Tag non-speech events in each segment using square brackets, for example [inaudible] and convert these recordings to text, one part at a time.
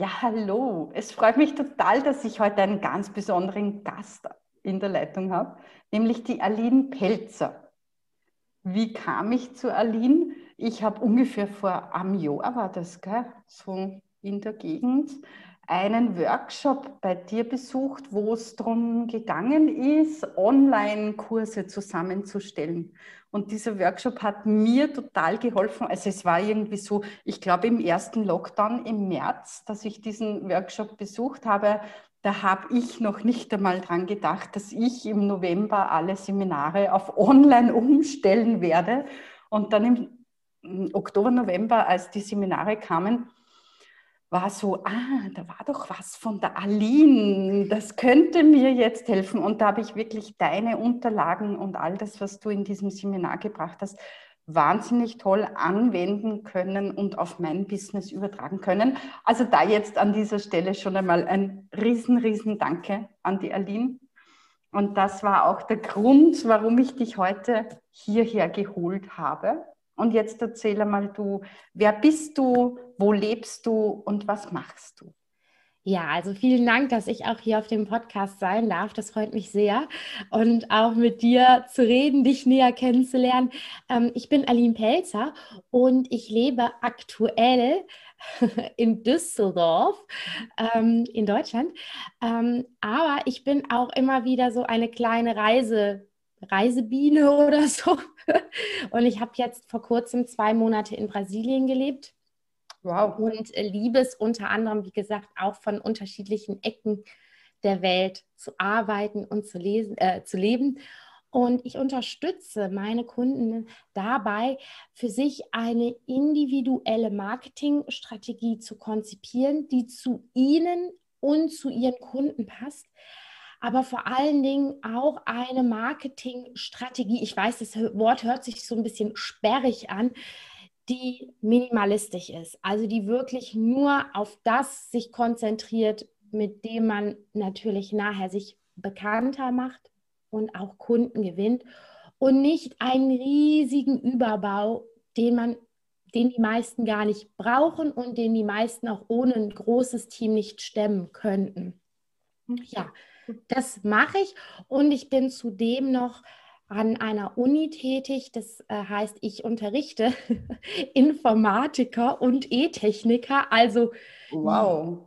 Ja, hallo. Es freut mich total, dass ich heute einen ganz besonderen Gast in der Leitung habe, nämlich die Aline Pelzer. Wie kam ich zu Aline? Ich habe ungefähr vor einem Jahr, war das, gell? so in der Gegend, einen Workshop bei dir besucht, wo es darum gegangen ist, Online-Kurse zusammenzustellen. Und dieser Workshop hat mir total geholfen. Also es war irgendwie so, ich glaube im ersten Lockdown im März, dass ich diesen Workshop besucht habe, da habe ich noch nicht einmal dran gedacht, dass ich im November alle Seminare auf Online [laughs] umstellen werde. Und dann im Oktober, November, als die Seminare kamen, war so, ah, da war doch was von der Aline, das könnte mir jetzt helfen. Und da habe ich wirklich deine Unterlagen und all das, was du in diesem Seminar gebracht hast, wahnsinnig toll anwenden können und auf mein Business übertragen können. Also da jetzt an dieser Stelle schon einmal ein riesen, riesen Danke an die Aline. Und das war auch der Grund, warum ich dich heute hierher geholt habe. Und jetzt erzähle mal du, wer bist du, wo lebst du und was machst du? Ja, also vielen Dank, dass ich auch hier auf dem Podcast sein darf. Das freut mich sehr. Und auch mit dir zu reden, dich näher kennenzulernen. Ähm, ich bin Aline Pelzer und ich lebe aktuell [laughs] in Düsseldorf ähm, in Deutschland. Ähm, aber ich bin auch immer wieder so eine kleine Reise Reisebiene [laughs] oder so. Und ich habe jetzt vor kurzem zwei Monate in Brasilien gelebt. Wow. Und liebe es unter anderem, wie gesagt, auch von unterschiedlichen Ecken der Welt zu arbeiten und zu, lesen, äh, zu leben. Und ich unterstütze meine Kunden dabei, für sich eine individuelle Marketingstrategie zu konzipieren, die zu ihnen und zu ihren Kunden passt, aber vor allen Dingen auch eine Marketingstrategie. Ich weiß, das Wort hört sich so ein bisschen sperrig an, die minimalistisch ist, also die wirklich nur auf das sich konzentriert, mit dem man natürlich nachher sich bekannter macht und auch Kunden gewinnt und nicht einen riesigen Überbau, den man den die meisten gar nicht brauchen und den die meisten auch ohne ein großes Team nicht stemmen könnten. Mhm. Ja, das mache ich und ich bin zudem noch an einer Uni tätig. Das äh, heißt, ich unterrichte [laughs] Informatiker und E-Techniker. Also wow.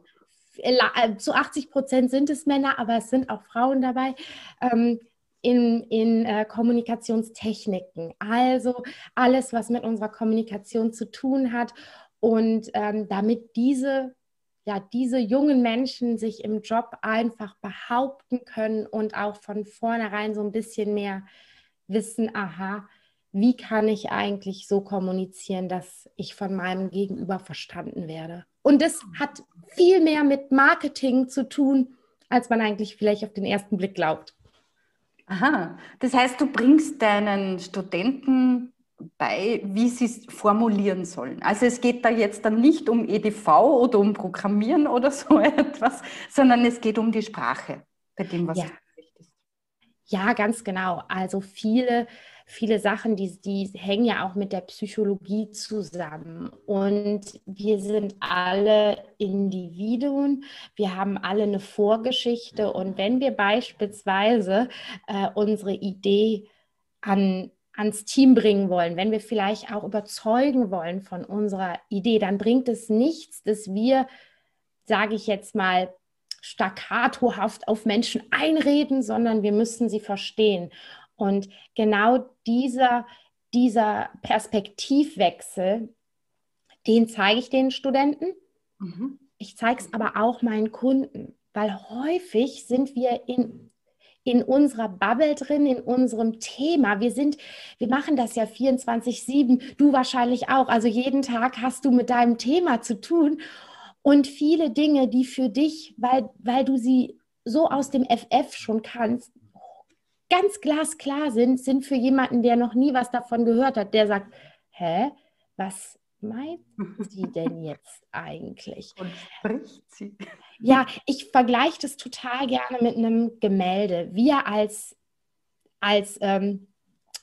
Äh, zu 80 Prozent sind es Männer, aber es sind auch Frauen dabei. Ähm, in, in äh, Kommunikationstechniken. Also alles, was mit unserer Kommunikation zu tun hat. Und ähm, damit diese ja, diese jungen Menschen sich im Job einfach behaupten können und auch von vornherein so ein bisschen mehr wissen, aha, wie kann ich eigentlich so kommunizieren, dass ich von meinem Gegenüber verstanden werde. Und das hat viel mehr mit Marketing zu tun, als man eigentlich vielleicht auf den ersten Blick glaubt. Aha, das heißt, du bringst deinen Studenten bei, wie sie es formulieren sollen. Also es geht da jetzt dann nicht um EDV oder um Programmieren oder so [laughs] etwas, sondern es geht um die Sprache bei dem, was ja. möchtest. Ja, ganz genau. Also viele, viele Sachen, die, die hängen ja auch mit der Psychologie zusammen. Und wir sind alle Individuen, wir haben alle eine Vorgeschichte. Und wenn wir beispielsweise äh, unsere Idee an ans Team bringen wollen, wenn wir vielleicht auch überzeugen wollen von unserer Idee, dann bringt es nichts, dass wir, sage ich jetzt mal, staccatohaft auf Menschen einreden, sondern wir müssen sie verstehen. Und genau dieser, dieser Perspektivwechsel, den zeige ich den Studenten. Mhm. Ich zeige es aber auch meinen Kunden, weil häufig sind wir in in unserer Bubble drin, in unserem Thema. Wir sind, wir machen das ja 24-7, du wahrscheinlich auch. Also jeden Tag hast du mit deinem Thema zu tun. Und viele Dinge, die für dich, weil, weil du sie so aus dem FF schon kannst, ganz glasklar sind, sind für jemanden, der noch nie was davon gehört hat, der sagt, hä, was meint [laughs] sie denn jetzt eigentlich? Und spricht sie? Ja, ich vergleiche das total gerne mit einem Gemälde. Wir als, als ähm,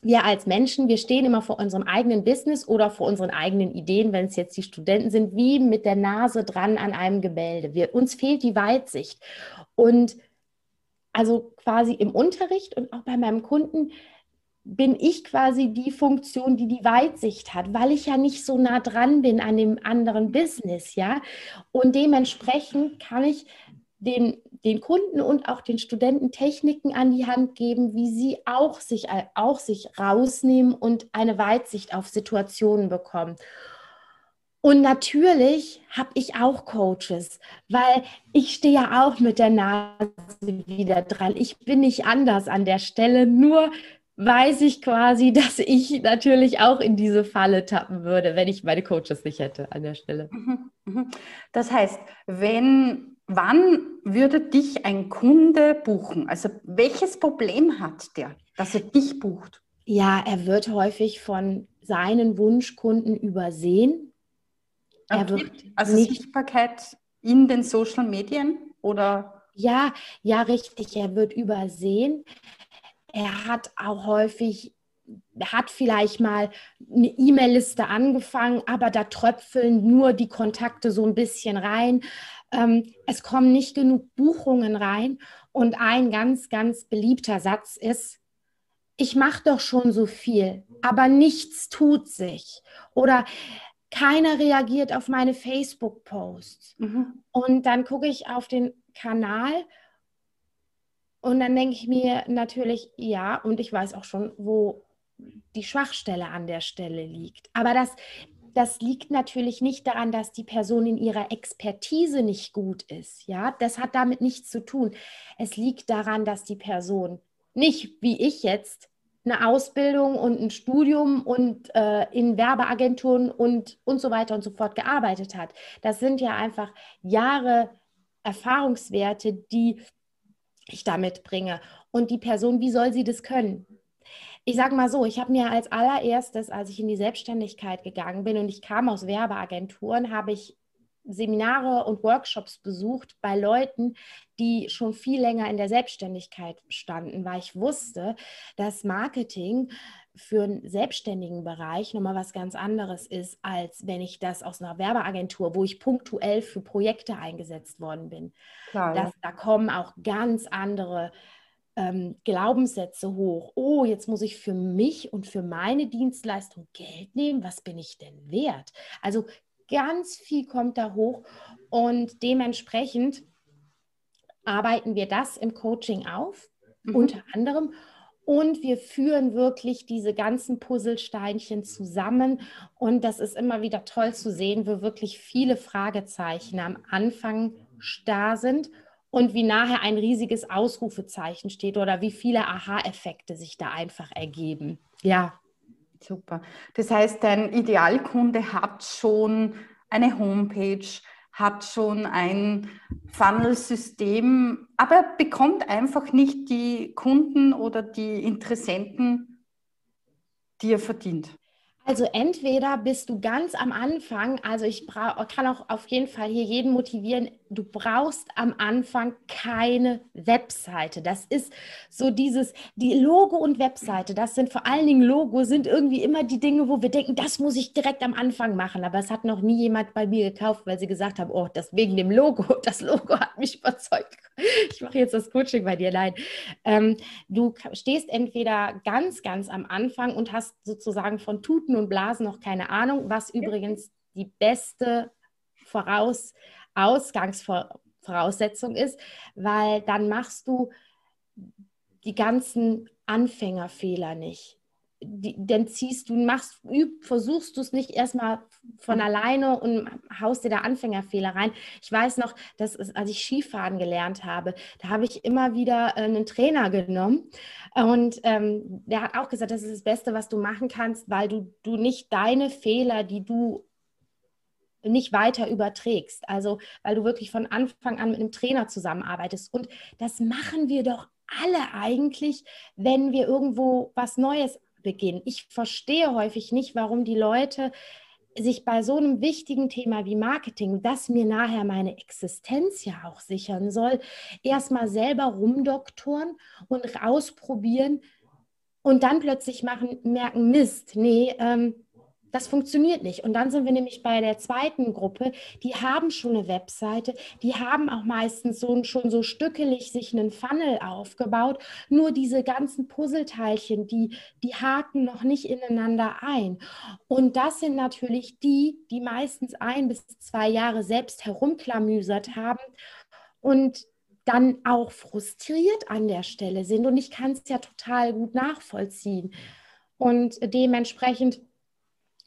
wir als Menschen, wir stehen immer vor unserem eigenen Business oder vor unseren eigenen Ideen, wenn es jetzt die Studenten sind, wie mit der Nase dran an einem Gemälde. Wir, uns fehlt die Weitsicht. Und also quasi im Unterricht und auch bei meinem Kunden bin ich quasi die Funktion, die die Weitsicht hat, weil ich ja nicht so nah dran bin an dem anderen Business, ja. Und dementsprechend kann ich den, den Kunden und auch den Studenten Techniken an die Hand geben, wie sie auch sich, auch sich rausnehmen und eine Weitsicht auf Situationen bekommen. Und natürlich habe ich auch Coaches, weil ich stehe ja auch mit der Nase wieder dran. Ich bin nicht anders an der Stelle, nur weiß ich quasi, [laughs] dass ich natürlich auch in diese Falle tappen würde, wenn ich meine Coaches nicht hätte an der Stelle. Mhm, mhm. Das heißt, wenn, wann würde dich ein Kunde buchen? Also welches Problem hat der, dass er dich bucht? Ja, er wird häufig von seinen Wunschkunden übersehen. Er okay. wird also nicht, Sichtbarkeit in den Social Medien oder? Ja, ja, richtig. Er wird übersehen er hat auch häufig hat vielleicht mal eine E-Mail-Liste angefangen, aber da tröpfeln nur die Kontakte so ein bisschen rein. Ähm, es kommen nicht genug Buchungen rein. Und ein ganz, ganz beliebter Satz ist, ich mache doch schon so viel, aber nichts tut sich. Oder keiner reagiert auf meine Facebook-Posts. Mhm. Und dann gucke ich auf den Kanal und dann denke ich mir natürlich, ja, und ich weiß auch schon, wo die Schwachstelle an der Stelle liegt. Aber das, das liegt natürlich nicht daran, dass die Person in ihrer Expertise nicht gut ist. Ja, das hat damit nichts zu tun. Es liegt daran, dass die Person nicht wie ich jetzt eine Ausbildung und ein Studium und äh, in Werbeagenturen und, und so weiter und so fort gearbeitet hat. Das sind ja einfach Jahre Erfahrungswerte, die ich da mitbringe. Und die Person, wie soll sie das können? Ich sage mal so, ich habe mir als allererstes, als ich in die Selbstständigkeit gegangen bin und ich kam aus Werbeagenturen, habe ich Seminare und Workshops besucht bei Leuten, die schon viel länger in der Selbstständigkeit standen, weil ich wusste, dass Marketing für einen selbstständigen Bereich nochmal was ganz anderes ist, als wenn ich das aus einer Werbeagentur, wo ich punktuell für Projekte eingesetzt worden bin. Klar, das, Da kommen auch ganz andere ähm, Glaubenssätze hoch. Oh, jetzt muss ich für mich und für meine Dienstleistung Geld nehmen. Was bin ich denn wert? Also ganz viel kommt da hoch und dementsprechend arbeiten wir das im Coaching auf, mhm. unter anderem und wir führen wirklich diese ganzen Puzzlesteinchen zusammen. Und das ist immer wieder toll zu sehen, wo wirklich viele Fragezeichen am Anfang da sind und wie nachher ein riesiges Ausrufezeichen steht oder wie viele Aha-Effekte sich da einfach ergeben. Ja. Super. Das heißt, dein Idealkunde hat schon eine Homepage, hat schon ein Funnel-System, aber bekommt einfach nicht die Kunden oder die Interessenten, die er verdient. Also entweder bist du ganz am Anfang, also ich kann auch auf jeden Fall hier jeden motivieren, du brauchst am Anfang keine Webseite. Das ist so dieses, die Logo und Webseite, das sind vor allen Dingen Logo, sind irgendwie immer die Dinge, wo wir denken, das muss ich direkt am Anfang machen. Aber es hat noch nie jemand bei mir gekauft, weil sie gesagt haben, oh, das wegen dem Logo, [laughs] das Logo hat mich überzeugt. [laughs] Ich mache jetzt das Coaching bei dir. Nein, ähm, du stehst entweder ganz, ganz am Anfang und hast sozusagen von Tuten und Blasen noch keine Ahnung, was übrigens die beste Voraus Ausgangsvoraussetzung ist, weil dann machst du die ganzen Anfängerfehler nicht. Die, dann ziehst du, machst, üb, versuchst du es nicht erstmal von mhm. alleine und haust dir da Anfängerfehler rein. Ich weiß noch, dass es, als ich Skifahren gelernt habe, da habe ich immer wieder äh, einen Trainer genommen und ähm, der hat auch gesagt, das ist das Beste, was du machen kannst, weil du, du nicht deine Fehler, die du nicht weiter überträgst. Also, weil du wirklich von Anfang an mit einem Trainer zusammenarbeitest. Und das machen wir doch alle eigentlich, wenn wir irgendwo was Neues beginnen. Ich verstehe häufig nicht, warum die Leute sich bei so einem wichtigen Thema wie Marketing, das mir nachher meine Existenz ja auch sichern soll, erstmal selber rumdoktoren und ausprobieren, und dann plötzlich machen, merken, Mist, nee, ähm, das funktioniert nicht. Und dann sind wir nämlich bei der zweiten Gruppe, die haben schon eine Webseite, die haben auch meistens so, schon so stückelig sich einen Funnel aufgebaut. Nur diese ganzen Puzzleteilchen, die, die haken noch nicht ineinander ein. Und das sind natürlich die, die meistens ein bis zwei Jahre selbst herumklamüsert haben und dann auch frustriert an der Stelle sind. Und ich kann es ja total gut nachvollziehen. Und dementsprechend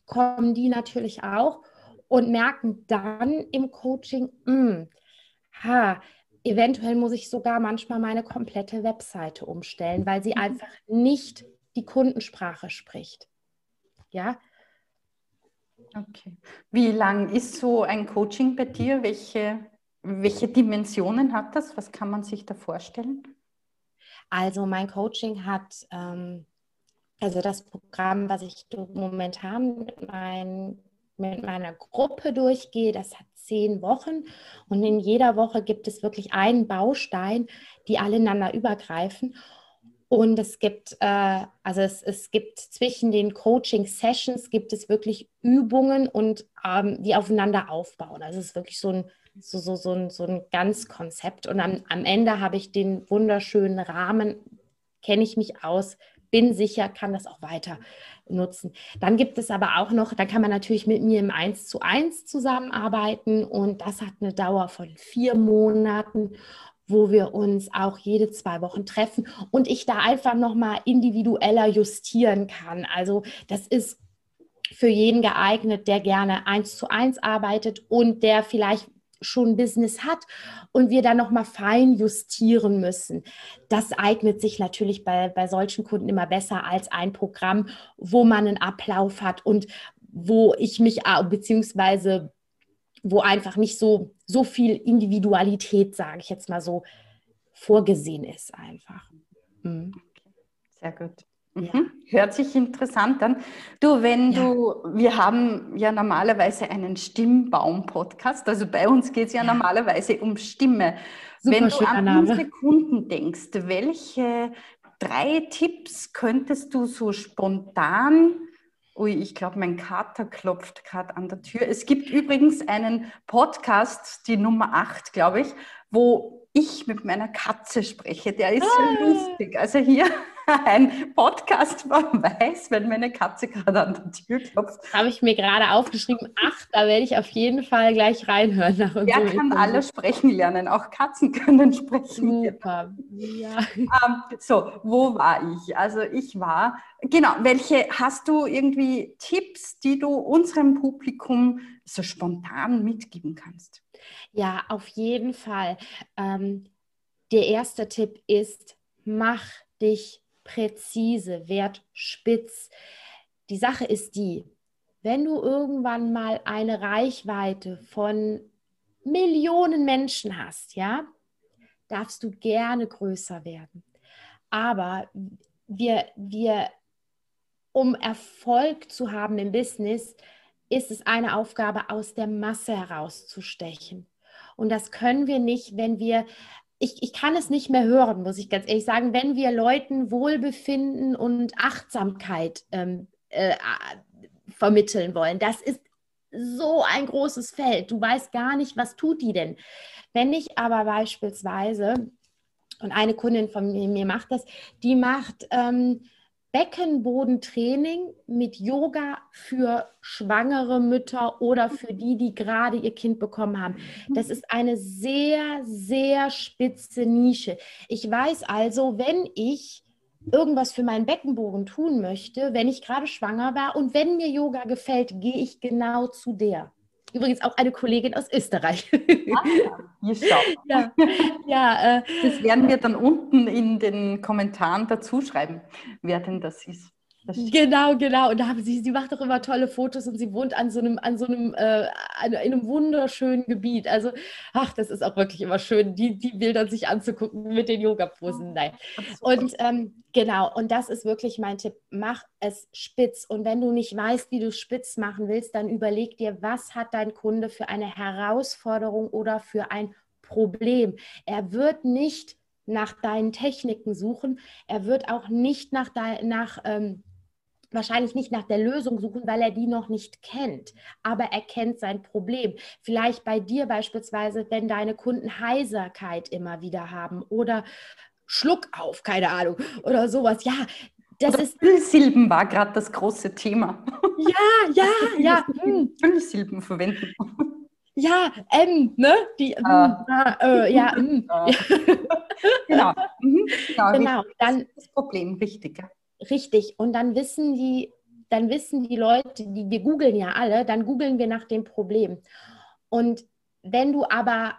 kommen die natürlich auch und merken dann im Coaching, mh, hm, ha, eventuell muss ich sogar manchmal meine komplette Webseite umstellen, weil sie mhm. einfach nicht die Kundensprache spricht. Ja. Okay. Wie lang ist so ein Coaching bei dir? Welche, welche Dimensionen hat das? Was kann man sich da vorstellen? Also mein Coaching hat ähm, also das Programm, was ich momentan mit, mein, mit meiner Gruppe durchgehe, das hat zehn Wochen und in jeder Woche gibt es wirklich einen Baustein, die alle ineinander übergreifen. Und es gibt, äh, also es, es gibt zwischen den Coaching-Sessions gibt es wirklich Übungen und ähm, die aufeinander aufbauen. Also es ist wirklich so ein, so, so, so ein, so ein ganz Konzept. Und am, am Ende habe ich den wunderschönen Rahmen, kenne ich mich aus, bin sicher, kann das auch weiter nutzen. Dann gibt es aber auch noch, da kann man natürlich mit mir im 1 zu 1 zusammenarbeiten und das hat eine Dauer von vier Monaten wo wir uns auch jede zwei Wochen treffen und ich da einfach nochmal individueller justieren kann. Also das ist für jeden geeignet, der gerne eins zu eins arbeitet und der vielleicht schon Business hat und wir dann nochmal fein justieren müssen. Das eignet sich natürlich bei, bei solchen Kunden immer besser als ein Programm, wo man einen Ablauf hat und wo ich mich, beziehungsweise wo einfach nicht so, so viel Individualität, sage ich jetzt mal so, vorgesehen ist einfach. Mhm. Sehr gut. Mhm. Hört sich interessant an. Du, wenn ja. du, wir haben ja normalerweise einen Stimmbaum-Podcast, also bei uns geht es ja, ja, normalerweise um Stimme. Super wenn du an Name. unsere Kunden denkst, welche drei Tipps könntest du so spontan Ui, ich glaube, mein Kater klopft gerade an der Tür. Es gibt übrigens einen Podcast, die Nummer 8, glaube ich, wo ich mit meiner Katze spreche. Der ist ah. so lustig. Also hier [laughs] ein Podcast, man weiß, wenn meine Katze gerade an der Tür klopft. Habe ich mir gerade aufgeschrieben, ach, da werde ich auf jeden Fall gleich reinhören. Nach Wer kann alle sprechen lernen? Auch Katzen können sprechen. Super. Ja. Ähm, so, wo war ich? Also ich war, genau, welche, hast du irgendwie Tipps, die du unserem Publikum so spontan mitgeben kannst? Ja, auf jeden Fall. Ähm, der erste Tipp ist, mach dich präzise, werd spitz. Die Sache ist die, wenn du irgendwann mal eine Reichweite von Millionen Menschen hast, ja, darfst du gerne größer werden. Aber wir, wir, um Erfolg zu haben im Business, ist es eine Aufgabe, aus der Masse herauszustechen. Und das können wir nicht, wenn wir ich, ich kann es nicht mehr hören, muss ich ganz ehrlich sagen, wenn wir Leuten Wohlbefinden und Achtsamkeit ähm, äh, vermitteln wollen. Das ist so ein großes Feld. Du weißt gar nicht, was tut die denn. Wenn ich aber beispielsweise, und eine Kundin von mir, macht das, die macht ähm, Beckenbodentraining mit Yoga für schwangere Mütter oder für die, die gerade ihr Kind bekommen haben. Das ist eine sehr, sehr spitze Nische. Ich weiß also, wenn ich irgendwas für meinen Beckenboden tun möchte, wenn ich gerade schwanger war und wenn mir Yoga gefällt, gehe ich genau zu der. Übrigens auch eine Kollegin aus Österreich. Ah, [laughs] ja, ja äh, das werden wir dann unten in den Kommentaren dazu schreiben, wer denn das ist. Genau, genau. Und da haben sie, sie macht auch immer tolle Fotos und sie wohnt an so einem, an so einem, äh, in einem wunderschönen Gebiet. Also, ach, das ist auch wirklich immer schön, die, die Bilder sich anzugucken mit den Yoga-Posen. Nein. Und ähm, genau, und das ist wirklich mein Tipp. Mach es spitz. Und wenn du nicht weißt, wie du spitz machen willst, dann überleg dir, was hat dein Kunde für eine Herausforderung oder für ein Problem. Er wird nicht nach deinen Techniken suchen. Er wird auch nicht nach, nach ähm, wahrscheinlich nicht nach der Lösung suchen, weil er die noch nicht kennt. Aber er kennt sein Problem. Vielleicht bei dir beispielsweise, wenn deine Kunden Heiserkeit immer wieder haben oder Schluck auf, keine Ahnung, oder sowas. Ja, das oder ist. Füllsilben war gerade das große Thema. Ja, ja, [laughs] ja. Füllsilben verwenden. Ja, M, ne? Die, ah. äh, ja, m. Ah. [laughs] genau. Mhm. genau. Genau. Dann, das Problem, richtig. Richtig. Und dann wissen die, dann wissen die Leute, die, wir googeln ja alle, dann googeln wir nach dem Problem. Und wenn du aber,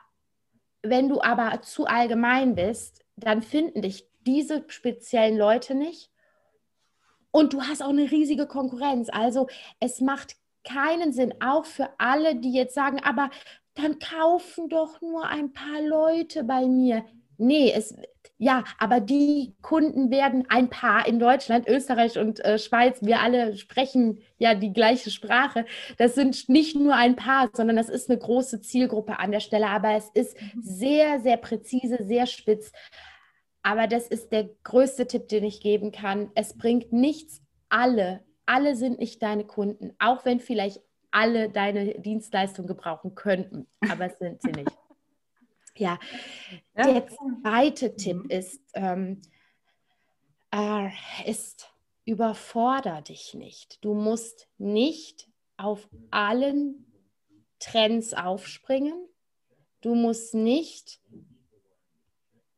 wenn du aber zu allgemein bist, dann finden dich diese speziellen Leute nicht. Und du hast auch eine riesige Konkurrenz. Also es macht keinen Sinn, auch für alle, die jetzt sagen, aber dann kaufen doch nur ein paar Leute bei mir. Nee, es, ja, aber die Kunden werden ein paar in Deutschland, Österreich und äh, Schweiz. Wir alle sprechen ja die gleiche Sprache. Das sind nicht nur ein paar, sondern das ist eine große Zielgruppe an der Stelle. Aber es ist mhm. sehr, sehr präzise, sehr spitz. Aber das ist der größte Tipp, den ich geben kann. Es bringt nichts, alle, alle sind nicht deine Kunden, auch wenn vielleicht alle deine Dienstleistung gebrauchen könnten, aber es sind sie nicht. Ja, ja. der zweite Tipp ist, ähm, äh, ist, überforder dich nicht. Du musst nicht auf allen Trends aufspringen. Du musst nicht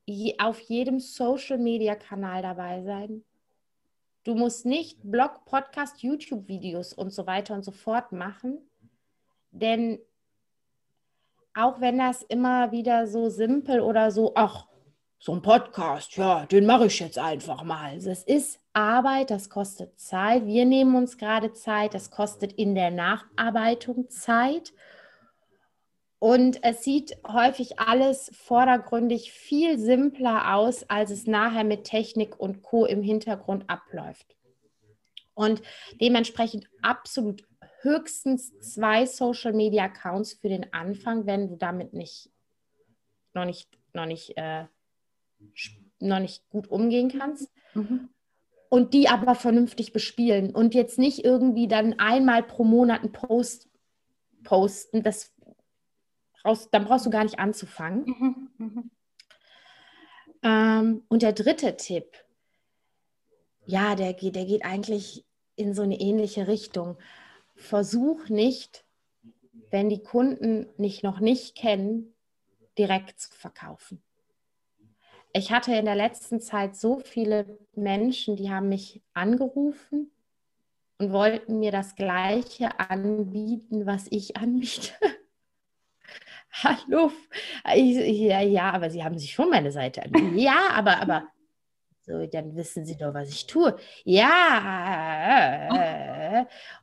je, auf jedem Social-Media-Kanal dabei sein. Du musst nicht Blog, Podcast, YouTube-Videos und so weiter und so fort machen, denn auch wenn das immer wieder so simpel oder so, ach, so ein Podcast, ja, den mache ich jetzt einfach mal. Also es ist Arbeit, das kostet Zeit. Wir nehmen uns gerade Zeit, das kostet in der Nacharbeitung Zeit. Und es sieht häufig alles vordergründig viel simpler aus, als es nachher mit Technik und Co im Hintergrund abläuft. Und dementsprechend absolut höchstens zwei Social Media Accounts für den Anfang, wenn du damit nicht noch nicht, noch nicht, äh, noch nicht gut umgehen kannst. Mhm. Und die aber vernünftig bespielen und jetzt nicht irgendwie dann einmal pro Monat einen Post posten. Das brauchst, dann brauchst du gar nicht anzufangen. Mhm. Mhm. Ähm, und der dritte Tipp, ja, der geht, der geht eigentlich in so eine ähnliche Richtung versuch nicht, wenn die Kunden dich noch nicht kennen, direkt zu verkaufen. Ich hatte in der letzten Zeit so viele Menschen, die haben mich angerufen und wollten mir das Gleiche anbieten, was ich anbiete. [laughs] Hallo, ich, ja, ja, aber Sie haben sich schon meine Seite angebieten. Ja, aber, aber so, dann wissen Sie doch, was ich tue. Ja.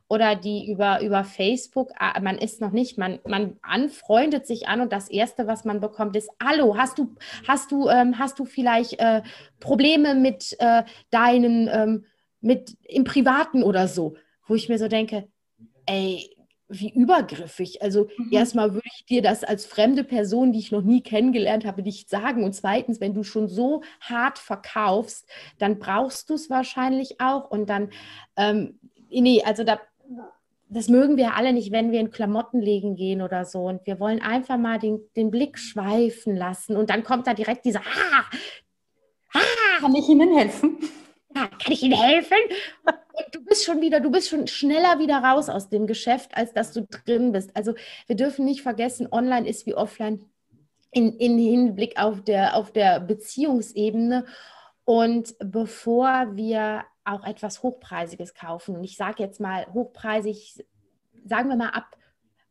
Oder die über, über Facebook, ah, man ist noch nicht, man, man anfreundet sich an und das Erste, was man bekommt, ist, hallo, hast du, hast du, ähm, hast du vielleicht äh, Probleme mit äh, deinen, ähm, mit im Privaten oder so? Wo ich mir so denke, ey, wie übergriffig. Also mhm. erstmal würde ich dir das als fremde Person, die ich noch nie kennengelernt habe, nicht sagen. Und zweitens, wenn du schon so hart verkaufst, dann brauchst du es wahrscheinlich auch. Und dann, ähm, nee, also da, das mögen wir alle nicht, wenn wir in Klamotten legen gehen oder so. Und wir wollen einfach mal den, den Blick schweifen lassen. Und dann kommt da direkt dieser, ah, ah, kann ich Ihnen helfen? Ja, kann ich Ihnen helfen? Und du bist schon wieder, du bist schon schneller wieder raus aus dem Geschäft, als dass du drin bist. Also wir dürfen nicht vergessen, online ist wie offline in, in Hinblick auf der, auf der Beziehungsebene. Und bevor wir auch etwas Hochpreisiges kaufen, und ich sage jetzt mal hochpreisig, sagen wir mal ab,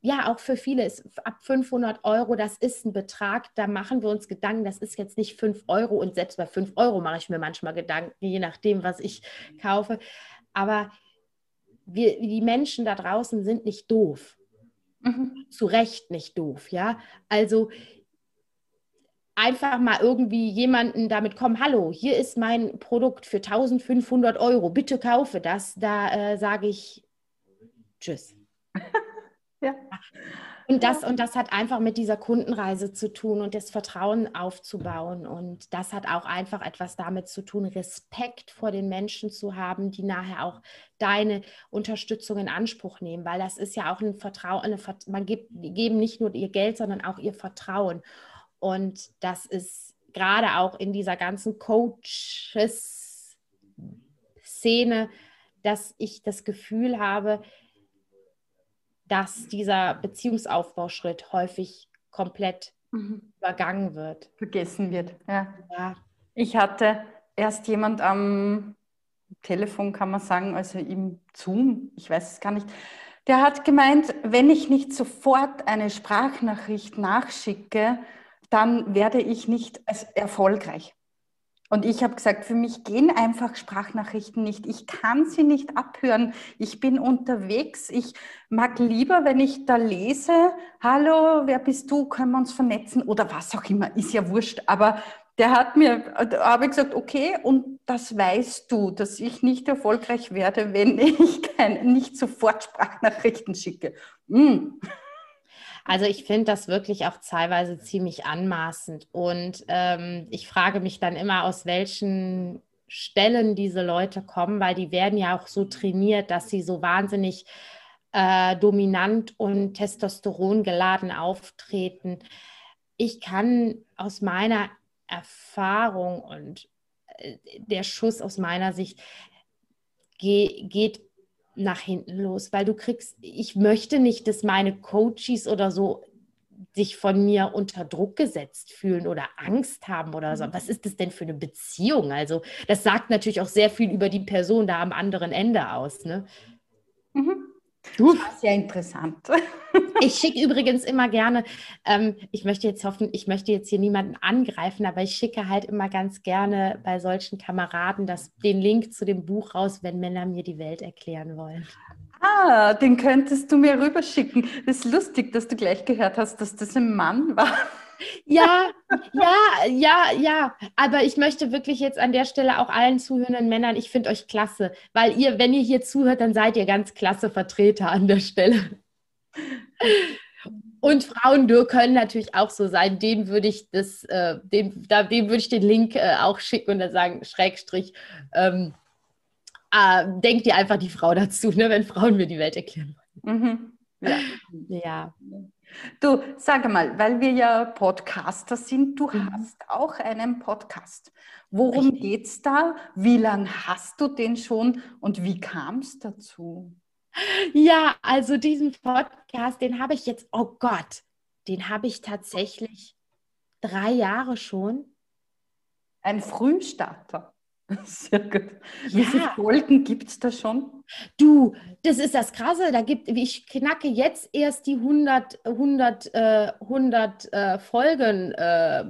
ja, auch für viele ist ab 500 Euro, das ist ein Betrag, da machen wir uns Gedanken, das ist jetzt nicht 5 Euro und selbst bei 5 Euro mache ich mir manchmal Gedanken, je nachdem, was ich kaufe. Aber wir, die Menschen da draußen sind nicht doof. Mhm. Zu Recht nicht doof, ja. Also einfach mal irgendwie jemanden damit kommen, hallo, hier ist mein Produkt für 1500 Euro, bitte kaufe das. Da äh, sage ich Tschüss. [laughs] Ja. Und das, und das hat einfach mit dieser Kundenreise zu tun und das Vertrauen aufzubauen. Und das hat auch einfach etwas damit zu tun, Respekt vor den Menschen zu haben, die nachher auch deine Unterstützung in Anspruch nehmen, weil das ist ja auch ein Vertrauen, eine, man gibt, geben nicht nur ihr Geld, sondern auch ihr Vertrauen. Und das ist gerade auch in dieser ganzen Coaches-Szene, dass ich das Gefühl habe, dass dieser Beziehungsaufbauschritt häufig komplett mhm. übergangen wird. Vergessen wird, ja. ja. Ich hatte erst jemand am Telefon, kann man sagen, also im Zoom, ich weiß es gar nicht, der hat gemeint, wenn ich nicht sofort eine Sprachnachricht nachschicke, dann werde ich nicht erfolgreich. Und ich habe gesagt, für mich gehen einfach Sprachnachrichten nicht. Ich kann sie nicht abhören. Ich bin unterwegs. Ich mag lieber, wenn ich da lese, hallo, wer bist du, können wir uns vernetzen oder was auch immer, ist ja wurscht. Aber der hat mir, habe ich gesagt, okay, und das weißt du, dass ich nicht erfolgreich werde, wenn ich kein, nicht sofort Sprachnachrichten schicke. Mm. Also ich finde das wirklich auch teilweise ziemlich anmaßend. Und ähm, ich frage mich dann immer, aus welchen Stellen diese Leute kommen, weil die werden ja auch so trainiert, dass sie so wahnsinnig äh, dominant und Testosteron geladen auftreten. Ich kann aus meiner Erfahrung und äh, der Schuss aus meiner Sicht ge geht nach hinten los, weil du kriegst, ich möchte nicht, dass meine Coaches oder so sich von mir unter Druck gesetzt fühlen oder Angst haben oder so. Mhm. Was ist das denn für eine Beziehung? Also, das sagt natürlich auch sehr viel über die Person da am anderen Ende aus. Ne? Mhm. Du? Das ist ja interessant. [laughs] ich schicke übrigens immer gerne, ähm, ich möchte jetzt hoffen, ich möchte jetzt hier niemanden angreifen, aber ich schicke halt immer ganz gerne bei solchen Kameraden das, den Link zu dem Buch raus, wenn Männer mir die Welt erklären wollen. Ah, den könntest du mir rüberschicken. Das ist lustig, dass du gleich gehört hast, dass das ein Mann war. Ja, ja, ja, ja. Aber ich möchte wirklich jetzt an der Stelle auch allen zuhörenden Männern, ich finde euch klasse, weil ihr, wenn ihr hier zuhört, dann seid ihr ganz klasse Vertreter an der Stelle. Und Frauen können natürlich auch so sein. Denen würde ich das, äh, dem, da, dem würde ich den Link äh, auch schicken und dann sagen, Schrägstrich, ähm, äh, denkt ihr einfach die Frau dazu, ne, wenn Frauen mir die Welt erklären wollen. Mhm. Ja. ja. Du, sag mal, weil wir ja Podcaster sind, du mhm. hast auch einen Podcast. Worum geht es da? Wie lange hast du den schon und wie kam es dazu? Ja, also diesen Podcast, den habe ich jetzt, oh Gott, den habe ich tatsächlich drei Jahre schon. Ein Frühstarter. [laughs] Sehr gut. Wie ja. viele Folgen gibt es da schon? Du, das ist das Krasse. Da gibt, ich knacke jetzt erst die 100, 100, äh, 100 äh, Folgen äh,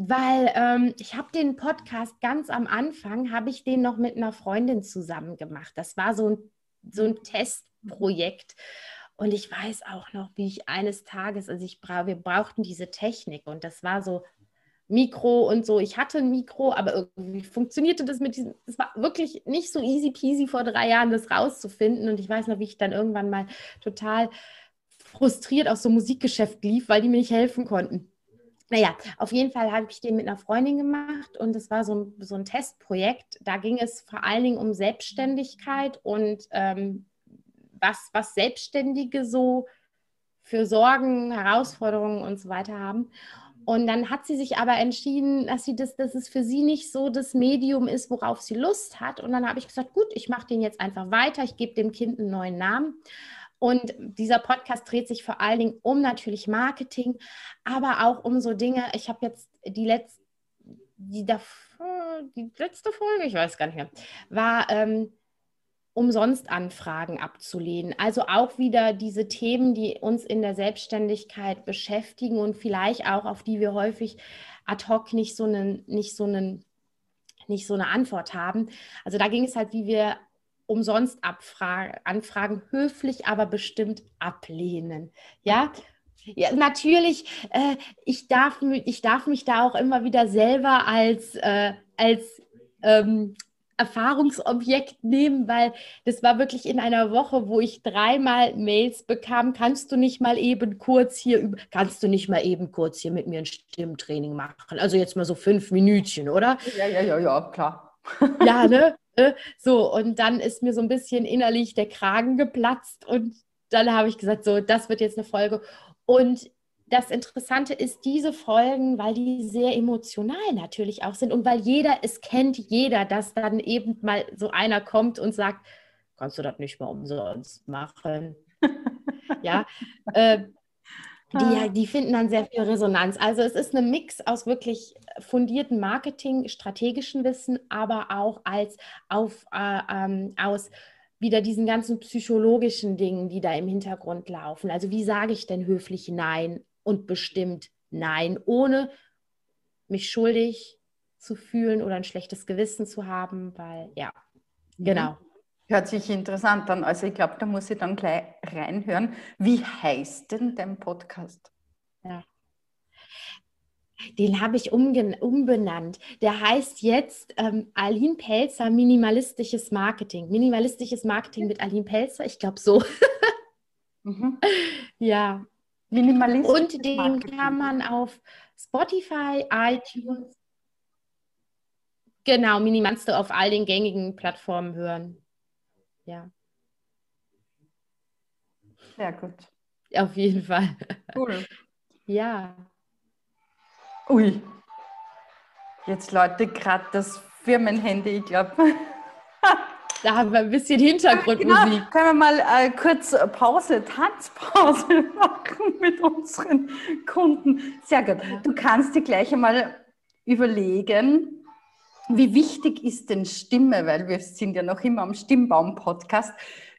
weil ähm, ich habe den Podcast ganz am Anfang, habe ich den noch mit einer Freundin zusammen gemacht. Das war so ein, so ein Testprojekt. Und ich weiß auch noch, wie ich eines Tages, also ich bra wir brauchten diese Technik und das war so Mikro und so. Ich hatte ein Mikro, aber irgendwie funktionierte das mit diesem. Es war wirklich nicht so easy peasy vor drei Jahren, das rauszufinden. Und ich weiß noch, wie ich dann irgendwann mal total frustriert aus so einem Musikgeschäft lief, weil die mir nicht helfen konnten. Naja, auf jeden Fall habe ich den mit einer Freundin gemacht und es war so ein, so ein Testprojekt. Da ging es vor allen Dingen um Selbstständigkeit und ähm, was, was Selbstständige so für Sorgen, Herausforderungen und so weiter haben. Und dann hat sie sich aber entschieden, dass sie das, dass es für sie nicht so das Medium ist, worauf sie Lust hat. Und dann habe ich gesagt, gut, ich mache den jetzt einfach weiter. Ich gebe dem Kind einen neuen Namen. Und dieser Podcast dreht sich vor allen Dingen um natürlich Marketing, aber auch um so Dinge. Ich habe jetzt die letzte, die, die letzte Folge, ich weiß gar nicht mehr, war ähm, umsonst Anfragen abzulehnen. Also auch wieder diese Themen, die uns in der Selbstständigkeit beschäftigen und vielleicht auch auf die wir häufig ad hoc nicht so einen, nicht so einen, nicht so eine Antwort haben. Also da ging es halt, wie wir umsonst Anfragen höflich, aber bestimmt ablehnen. Ja. Ja, natürlich, äh, ich, darf, ich darf mich da auch immer wieder selber als, äh, als ähm, Erfahrungsobjekt nehmen, weil das war wirklich in einer Woche, wo ich dreimal Mails bekam. Kannst du nicht mal eben kurz hier, kannst du nicht mal eben kurz hier mit mir ein Stimmtraining machen? Also jetzt mal so fünf Minütchen, oder? Ja, ja, ja, ja, klar. [laughs] Ja, ne? Äh, so, und dann ist mir so ein bisschen innerlich der Kragen geplatzt und dann habe ich gesagt, so, das wird jetzt eine Folge. Und das Interessante ist, diese Folgen, weil die sehr emotional natürlich auch sind und weil jeder, es kennt jeder, dass dann eben mal so einer kommt und sagt, kannst du das nicht mal umsonst machen? [laughs] ja, äh, die, ah. die finden dann sehr viel Resonanz. Also es ist ein Mix aus wirklich fundierten Marketing, strategischen Wissen, aber auch als auf, äh, ähm, aus wieder diesen ganzen psychologischen Dingen, die da im Hintergrund laufen. Also wie sage ich denn höflich Nein und bestimmt Nein, ohne mich schuldig zu fühlen oder ein schlechtes Gewissen zu haben, weil ja, mhm. genau. Hört sich interessant an. Also ich glaube, da muss ich dann gleich reinhören. Wie heißt denn dein Podcast? Ja. Den habe ich umbenannt. Der heißt jetzt ähm, Aline Pelzer Minimalistisches Marketing. Minimalistisches Marketing mit Aline Pelzer, ich glaube so. [laughs] mhm. Ja, Minimalistisch. Und den Marketing. kann man auf Spotify, iTunes, genau, Minimalste auf all den gängigen Plattformen hören. Ja. Sehr gut. Auf jeden Fall. Cool. [laughs] Ja. Ui. Jetzt läutet gerade das Firmenhandy, ich glaube. [laughs] Da haben wir ein bisschen Hintergrundmusik. Genau. Können wir mal äh, kurz Pause, Tanzpause [laughs] machen mit unseren Kunden? Sehr gut. Du kannst dir gleich einmal überlegen, wie wichtig ist denn Stimme, weil wir sind ja noch immer am Stimmbaum-Podcast.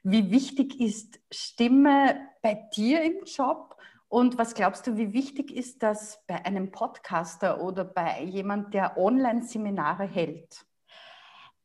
Wie wichtig ist Stimme bei dir im Job? Und was glaubst du, wie wichtig ist das bei einem Podcaster oder bei jemand, der Online-Seminare hält?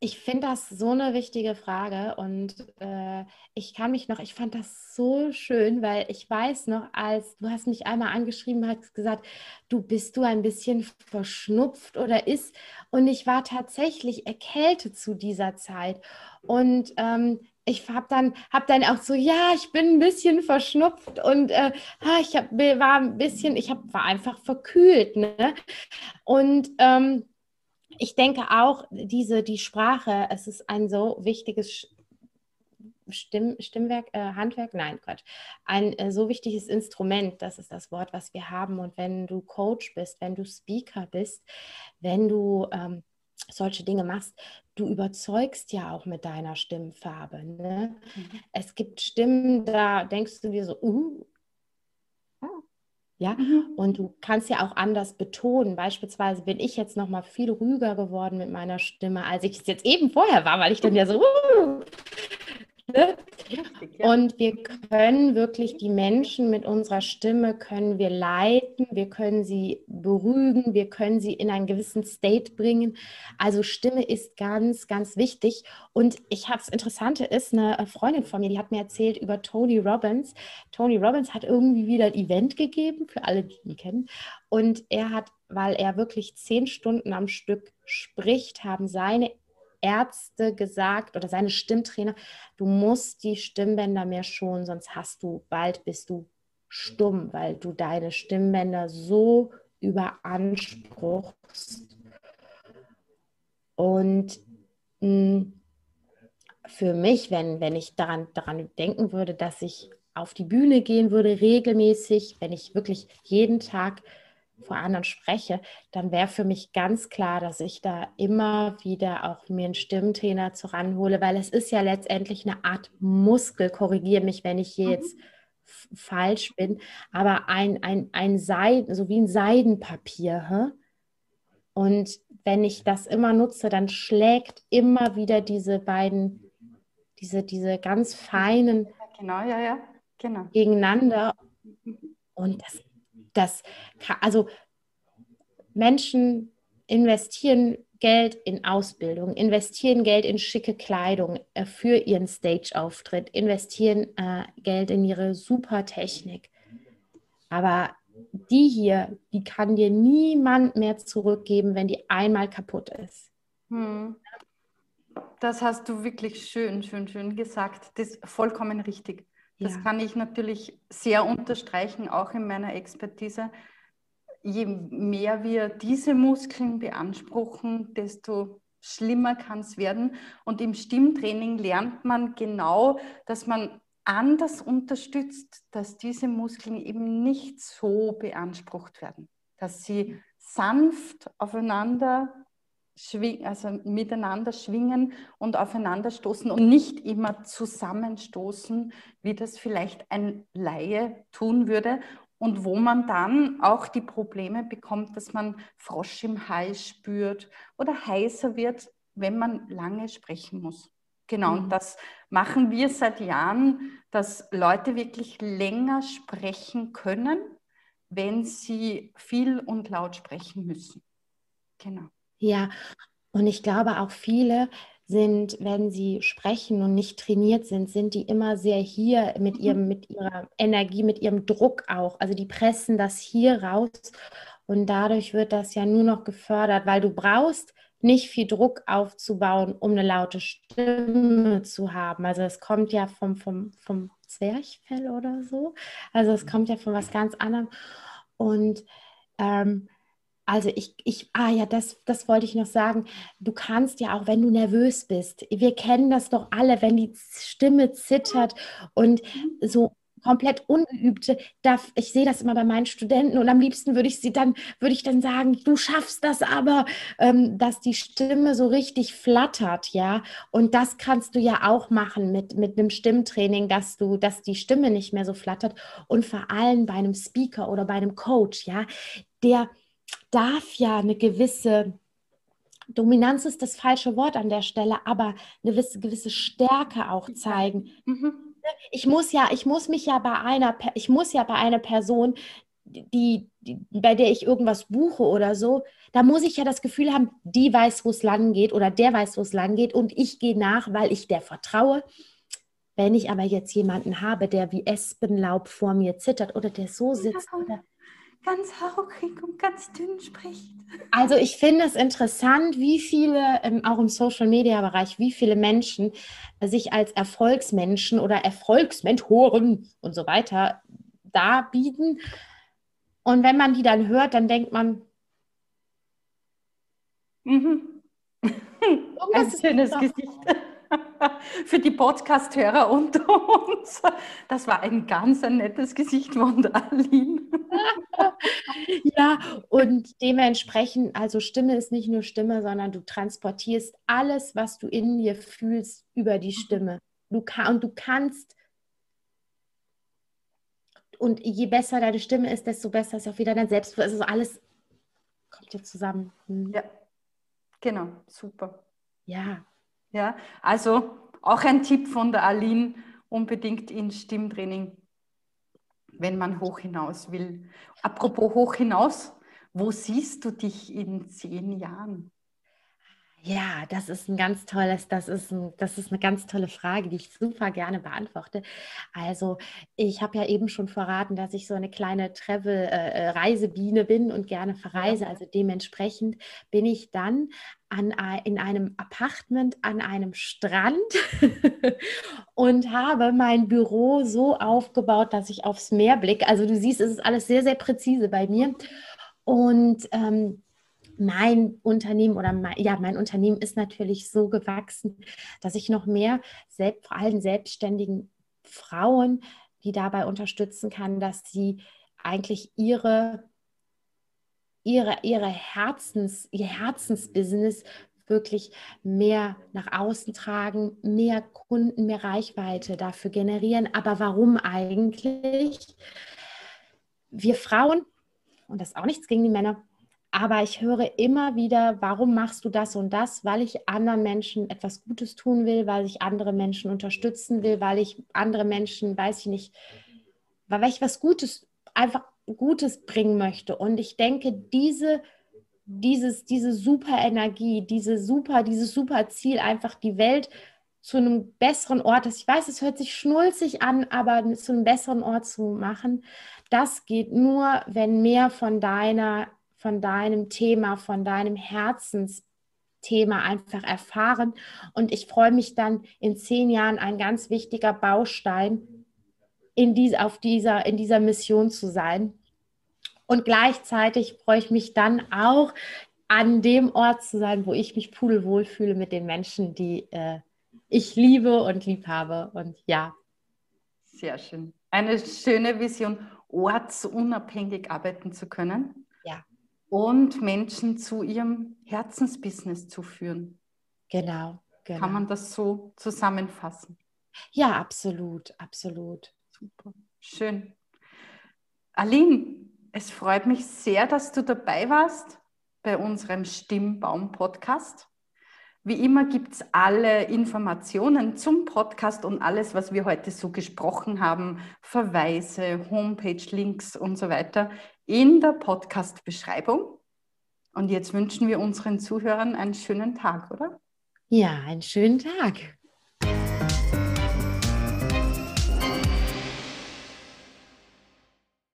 Ich finde das so eine wichtige Frage und äh, ich kann mich noch, ich fand das so schön, weil ich weiß noch, als du hast mich einmal angeschrieben, hast gesagt, du bist du ein bisschen verschnupft oder ist und ich war tatsächlich erkältet zu dieser Zeit und ähm, ich habe dann, hab dann auch so, ja, ich bin ein bisschen verschnupft und äh, ich hab, war ein bisschen, ich hab, war einfach verkühlt. Ne? Und ähm, ich denke auch, diese, die Sprache, es ist ein so wichtiges Stimm, Stimmwerk, äh, Handwerk, nein, Quatsch, ein äh, so wichtiges Instrument, das ist das Wort, was wir haben. Und wenn du Coach bist, wenn du Speaker bist, wenn du ähm, solche Dinge machst, du überzeugst ja auch mit deiner Stimmfarbe. Ne? Mhm. Es gibt Stimmen, da denkst du dir so, uh, ja, mhm. und du kannst ja auch anders betonen. Beispielsweise bin ich jetzt noch mal viel ruhiger geworden mit meiner Stimme, als ich es jetzt eben vorher war, weil ich dann ja so uh, Ne? Und wir können wirklich die Menschen mit unserer Stimme, können wir leiten, wir können sie beruhigen, wir können sie in einen gewissen State bringen. Also Stimme ist ganz, ganz wichtig. Und ich habe das Interessante ist, eine Freundin von mir, die hat mir erzählt über Tony Robbins. Tony Robbins hat irgendwie wieder ein Event gegeben, für alle, die ihn kennen. Und er hat, weil er wirklich zehn Stunden am Stück spricht, haben seine Ärzte gesagt oder seine Stimmtrainer, du musst die Stimmbänder mehr schonen, sonst hast du, bald bist du stumm, weil du deine Stimmbänder so überanspruchst. Und mh, hm, für mich, wenn, wenn ich daran, daran denken würde, dass ich auf die Bühne gehen würde, regelmäßig, wenn ich wirklich jeden Tag vor anderen spreche, dann wäre für mich ganz klar, dass ich da immer wieder auch mir einen Stimmtrainer zu ranhole, weil es ist ja letztendlich eine Art Muskel, korrigiere mich, wenn ich hier mhm. jetzt falsch bin, aber ein, ein, ein Seiden, so wie ein Seidenpapier. Hä? Und wenn ich das immer nutze, dann schlägt immer wieder diese beiden, diese, diese ganz feinen genau, ja, ja. Genau. gegeneinander. Und das das, also Menschen investieren Geld in Ausbildung, investieren Geld in schicke Kleidung äh, für ihren Stage-Auftritt, investieren äh, Geld in ihre super Technik. Aber die hier, die kann dir niemand mehr zurückgeben, wenn die einmal kaputt ist. Hm. das hast du wirklich schön, schön, schön gesagt. Das ist vollkommen richtig. Das ja. kann ich natürlich sehr unterstreichen, auch in meiner Expertise. Je mehr wir diese Muskeln beanspruchen, desto schlimmer kann es werden. Und im Stimmtraining lernt man genau, dass man anders unterstützt, dass diese Muskeln eben nicht so beansprucht werden, dass sie sanft aufeinander schwingen, also miteinander schwingen und aufeinander stoßen und nicht immer zusammenstoßen, wie das vielleicht ein Laie tun würde und wo man dann auch die Probleme bekommt, dass man Frosch im Hals spürt oder heißer wird, wenn man lange sprechen muss. Genau, mhm. und das machen wir seit Jahren, dass Leute wirklich länger sprechen können, wenn sie viel und laut sprechen müssen. Genau. Ja, und ich glaube auch viele sind, wenn sie sprechen und nicht trainiert sind, sind die immer sehr hier mit ihrem, mhm. mit ihrer Energie, mit ihrem Druck auch. Also die pressen das hier raus und dadurch wird das ja nur noch gefördert, weil du brauchst nicht viel Druck aufzubauen, um eine laute Stimme zu haben. Also es kommt ja vom, vom, vom Zwerchfell oder so. Also es kommt ja von was ganz anderem. Und ähm, also ich, ich, ah ja, das, das wollte ich noch sagen. Du kannst ja auch, wenn du nervös bist, wir kennen das doch alle, wenn die Stimme zittert und mhm. so komplett ungeübte, darf, ich sehe das immer bei meinen Studenten und am liebsten würde ich sie dann, würde ich dann sagen, du schaffst das aber, ähm, dass die Stimme so richtig flattert, ja. Und das kannst du ja auch machen mit, mit einem Stimmtraining, dass du, dass die Stimme nicht mehr so flattert. Und vor allem bei einem Speaker oder bei einem Coach, ja, der darf ja eine gewisse Dominanz ist das falsche Wort an der Stelle, aber eine gewisse, gewisse Stärke auch zeigen. Mhm. Ich muss ja, ich muss mich ja bei einer, ich muss ja bei einer Person, die, die, bei der ich irgendwas buche oder so, da muss ich ja das Gefühl haben, die weiß, wo es lang geht oder der weiß, wo es lang geht und ich gehe nach, weil ich der vertraue. Wenn ich aber jetzt jemanden habe, der wie Espenlaub vor mir zittert oder der so sitzt oder ganz hauchig und ganz dünn spricht. Also ich finde es interessant, wie viele, ähm, auch im Social-Media-Bereich, wie viele Menschen sich als Erfolgsmenschen oder Erfolgsmentoren und so weiter darbieten. Und wenn man die dann hört, dann denkt man, mhm. [laughs] ein schönes Gesicht. [laughs] Für die Podcast-Hörer unter uns. Das war ein ganz ein nettes Gesicht von der Aline. [laughs] ja, und dementsprechend, also Stimme ist nicht nur Stimme, sondern du transportierst alles, was du in dir fühlst, über die Stimme. Du kann, und du kannst und je besser deine Stimme ist, desto besser ist auch wieder dein Selbstbewusstsein. Also alles kommt ja zusammen. Hm. Ja, genau, super. Ja, ja, also auch ein Tipp von der Aline, unbedingt ins Stimmtraining, wenn man hoch hinaus will. Apropos hoch hinaus, wo siehst du dich in zehn Jahren? Ja, das ist ein ganz tolles, das ist, ein, das ist eine ganz tolle Frage, die ich super gerne beantworte. Also ich habe ja eben schon verraten, dass ich so eine kleine Travel-Reisebiene äh, bin und gerne verreise. Also dementsprechend bin ich dann an, in einem Apartment an einem Strand [laughs] und habe mein Büro so aufgebaut, dass ich aufs Meer blicke. Also du siehst, es ist alles sehr, sehr präzise bei mir. Und ähm, mein Unternehmen oder mein, ja, mein Unternehmen ist natürlich so gewachsen, dass ich noch mehr, selbst, vor allem selbstständigen Frauen, die dabei unterstützen kann, dass sie eigentlich ihre, ihre, ihre Herzens, ihr Herzensbusiness wirklich mehr nach außen tragen, mehr Kunden, mehr Reichweite dafür generieren. Aber warum eigentlich? Wir Frauen, und das ist auch nichts gegen die Männer, aber ich höre immer wieder, warum machst du das und das? Weil ich anderen Menschen etwas Gutes tun will, weil ich andere Menschen unterstützen will, weil ich andere Menschen, weiß ich nicht, weil ich was Gutes, einfach Gutes bringen möchte. Und ich denke, diese, dieses, diese super Energie, diese super, dieses super Ziel, einfach die Welt zu einem besseren Ort, ich weiß, es hört sich schnulzig an, aber zu einem besseren Ort zu machen, das geht nur, wenn mehr von deiner von deinem Thema, von deinem Herzensthema Thema einfach erfahren. Und ich freue mich dann in zehn Jahren ein ganz wichtiger Baustein in, dies, auf dieser, in dieser Mission zu sein. Und gleichzeitig freue ich mich dann auch, an dem Ort zu sein, wo ich mich pudelwohl fühle mit den Menschen, die äh, ich liebe und lieb habe. Und ja. Sehr schön. Eine schöne Vision, ortsunabhängig arbeiten zu können. Und Menschen zu ihrem Herzensbusiness zu führen. Genau, genau. Kann man das so zusammenfassen? Ja, absolut, absolut. Super. Schön. Aline, es freut mich sehr, dass du dabei warst bei unserem Stimmbaum-Podcast. Wie immer gibt es alle Informationen zum Podcast und alles, was wir heute so gesprochen haben, Verweise, Homepage-Links und so weiter in der Podcast-Beschreibung. Und jetzt wünschen wir unseren Zuhörern einen schönen Tag, oder? Ja, einen schönen Tag.